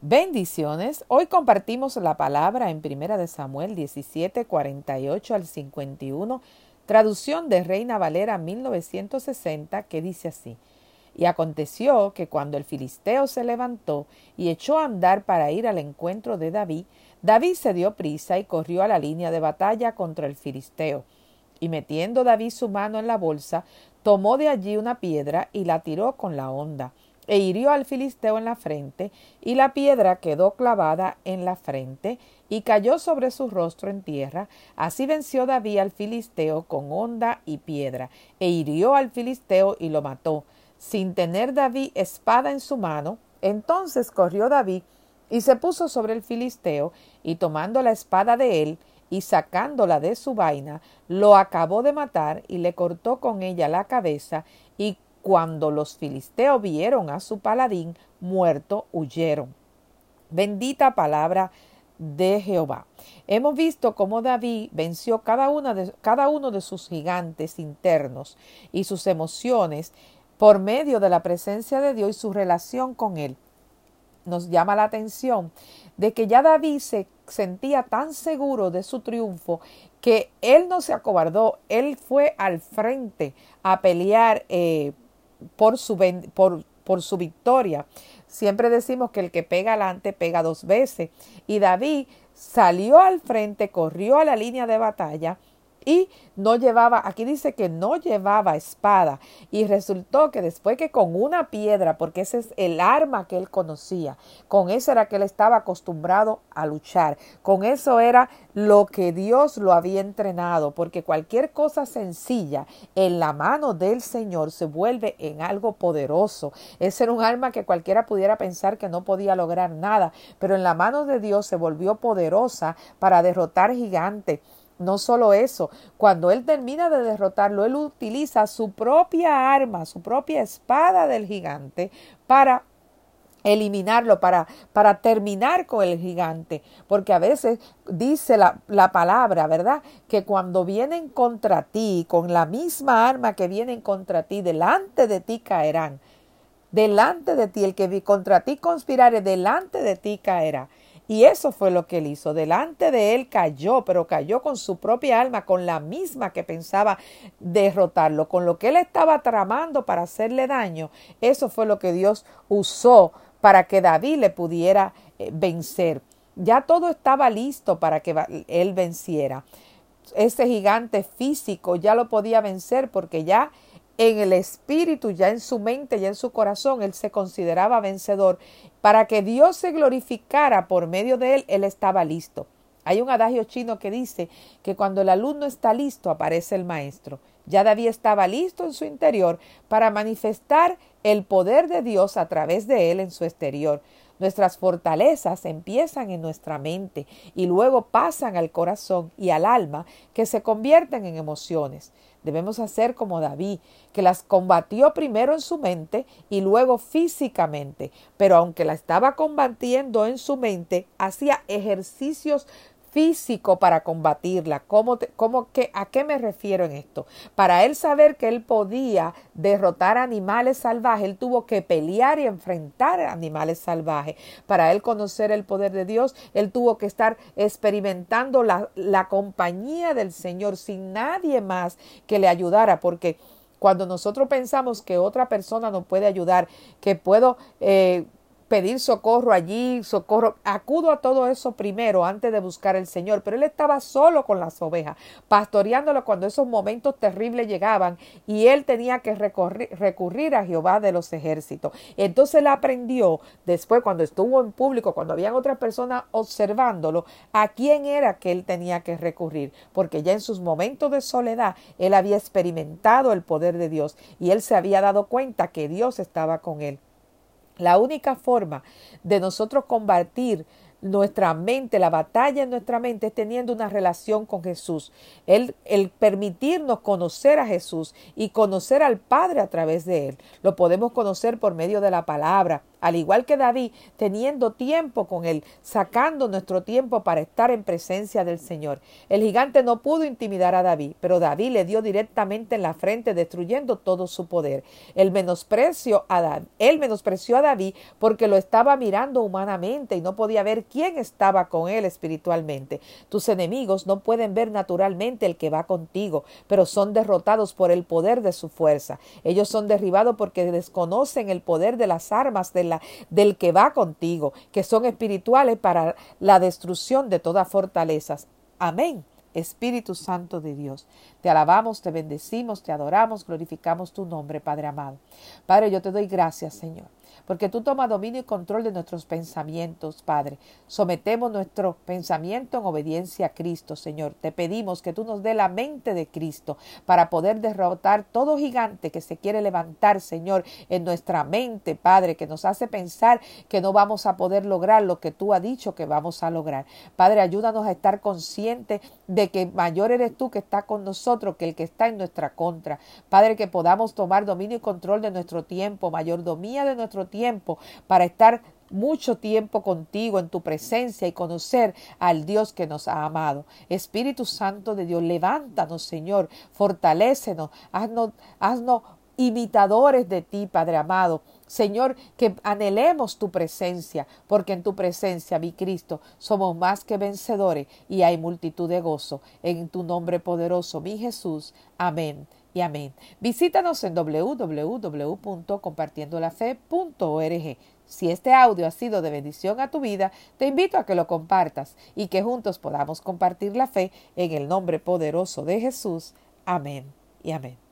Bendiciones. Hoy compartimos la palabra en Primera de Samuel 17, 48 al 51, traducción de Reina Valera 1960, que dice así. Y aconteció que cuando el filisteo se levantó y echó a andar para ir al encuentro de David, David se dio prisa y corrió a la línea de batalla contra el filisteo. Y metiendo David su mano en la bolsa, tomó de allí una piedra y la tiró con la honda e hirió al filisteo en la frente, y la piedra quedó clavada en la frente, y cayó sobre su rostro en tierra. Así venció David al filisteo con honda y piedra, e hirió al filisteo y lo mató, sin tener David espada en su mano. Entonces corrió David y se puso sobre el filisteo, y tomando la espada de él, y sacándola de su vaina, lo acabó de matar y le cortó con ella la cabeza y cuando los filisteos vieron a su paladín muerto, huyeron. Bendita palabra de Jehová. Hemos visto cómo David venció cada, cada uno de sus gigantes internos y sus emociones por medio de la presencia de Dios y su relación con él. Nos llama la atención de que ya David se sentía tan seguro de su triunfo que él no se acobardó, él fue al frente a pelear eh, por su, por, por su victoria. Siempre decimos que el que pega adelante pega dos veces. Y David salió al frente, corrió a la línea de batalla y no llevaba, aquí dice que no llevaba espada. Y resultó que después que con una piedra, porque ese es el arma que él conocía, con eso era que él estaba acostumbrado a luchar, con eso era lo que Dios lo había entrenado, porque cualquier cosa sencilla en la mano del Señor se vuelve en algo poderoso. Ese era un arma que cualquiera pudiera pensar que no podía lograr nada, pero en la mano de Dios se volvió poderosa para derrotar gigantes no solo eso, cuando él termina de derrotarlo, él utiliza su propia arma, su propia espada del gigante para eliminarlo, para, para terminar con el gigante. Porque a veces dice la, la, palabra, ¿verdad? Que cuando vienen contra ti, con la misma arma que vienen contra ti, delante de ti caerán. Delante de ti, el que contra ti conspirare, delante de ti caerá. Y eso fue lo que él hizo. Delante de él cayó, pero cayó con su propia alma, con la misma que pensaba derrotarlo, con lo que él estaba tramando para hacerle daño. Eso fue lo que Dios usó para que David le pudiera eh, vencer. Ya todo estaba listo para que él venciera. Ese gigante físico ya lo podía vencer porque ya en el espíritu, ya en su mente, ya en su corazón, él se consideraba vencedor. Para que Dios se glorificara por medio de él, él estaba listo. Hay un adagio chino que dice que cuando el alumno está listo, aparece el maestro. Ya David estaba listo en su interior para manifestar el poder de Dios a través de él en su exterior. Nuestras fortalezas empiezan en nuestra mente y luego pasan al corazón y al alma que se convierten en emociones. Debemos hacer como David, que las combatió primero en su mente y luego físicamente, pero aunque la estaba combatiendo en su mente, hacía ejercicios físico para combatirla. ¿Cómo, que, ¿A qué me refiero en esto? Para él saber que él podía derrotar animales salvajes, él tuvo que pelear y enfrentar animales salvajes. Para él conocer el poder de Dios, él tuvo que estar experimentando la, la compañía del Señor sin nadie más que le ayudara, porque cuando nosotros pensamos que otra persona nos puede ayudar, que puedo eh, pedir socorro allí, socorro. Acudo a todo eso primero antes de buscar al Señor. Pero él estaba solo con las ovejas, pastoreándolo cuando esos momentos terribles llegaban y él tenía que recurrir a Jehová de los ejércitos. Entonces él aprendió después cuando estuvo en público, cuando habían otras personas observándolo, a quién era que él tenía que recurrir, porque ya en sus momentos de soledad él había experimentado el poder de Dios y él se había dado cuenta que Dios estaba con él. La única forma de nosotros combatir nuestra mente, la batalla en nuestra mente es teniendo una relación con Jesús. El, el, permitirnos conocer a Jesús y conocer al Padre a través de Él. Lo podemos conocer por medio de la palabra, al igual que David, teniendo tiempo con él, sacando nuestro tiempo para estar en presencia del Señor. El gigante no pudo intimidar a David, pero David le dio directamente en la frente, destruyendo todo su poder. El menosprecio a David, él menospreció a David porque lo estaba mirando humanamente y no podía ver quién estaba con él espiritualmente. Tus enemigos no pueden ver naturalmente el que va contigo, pero son derrotados por el poder de su fuerza. Ellos son derribados porque desconocen el poder de las armas de del que va contigo, que son espirituales para la destrucción de todas fortalezas. Amén. Espíritu Santo de Dios. Te alabamos, te bendecimos, te adoramos, glorificamos tu nombre, Padre amado. Padre, yo te doy gracias, Señor porque tú tomas dominio y control de nuestros pensamientos, Padre. Sometemos nuestro pensamiento en obediencia a Cristo, Señor. Te pedimos que tú nos dé la mente de Cristo para poder derrotar todo gigante que se quiere levantar, Señor, en nuestra mente, Padre, que nos hace pensar que no vamos a poder lograr lo que tú has dicho que vamos a lograr. Padre, ayúdanos a estar conscientes de que mayor eres tú que está con nosotros que el que está en nuestra contra. Padre, que podamos tomar dominio y control de nuestro tiempo, mayordomía de nuestro tiempo para estar mucho tiempo contigo en tu presencia y conocer al Dios que nos ha amado. Espíritu Santo de Dios, levántanos, Señor, fortalécenos, haznos, haznos imitadores de ti, Padre amado. Señor, que anhelemos tu presencia, porque en tu presencia, mi Cristo, somos más que vencedores y hay multitud de gozo. En tu nombre poderoso, mi Jesús. Amén y amén. Visítanos en www.compartiendolafe.org. Si este audio ha sido de bendición a tu vida, te invito a que lo compartas y que juntos podamos compartir la fe en el nombre poderoso de Jesús. Amén y amén.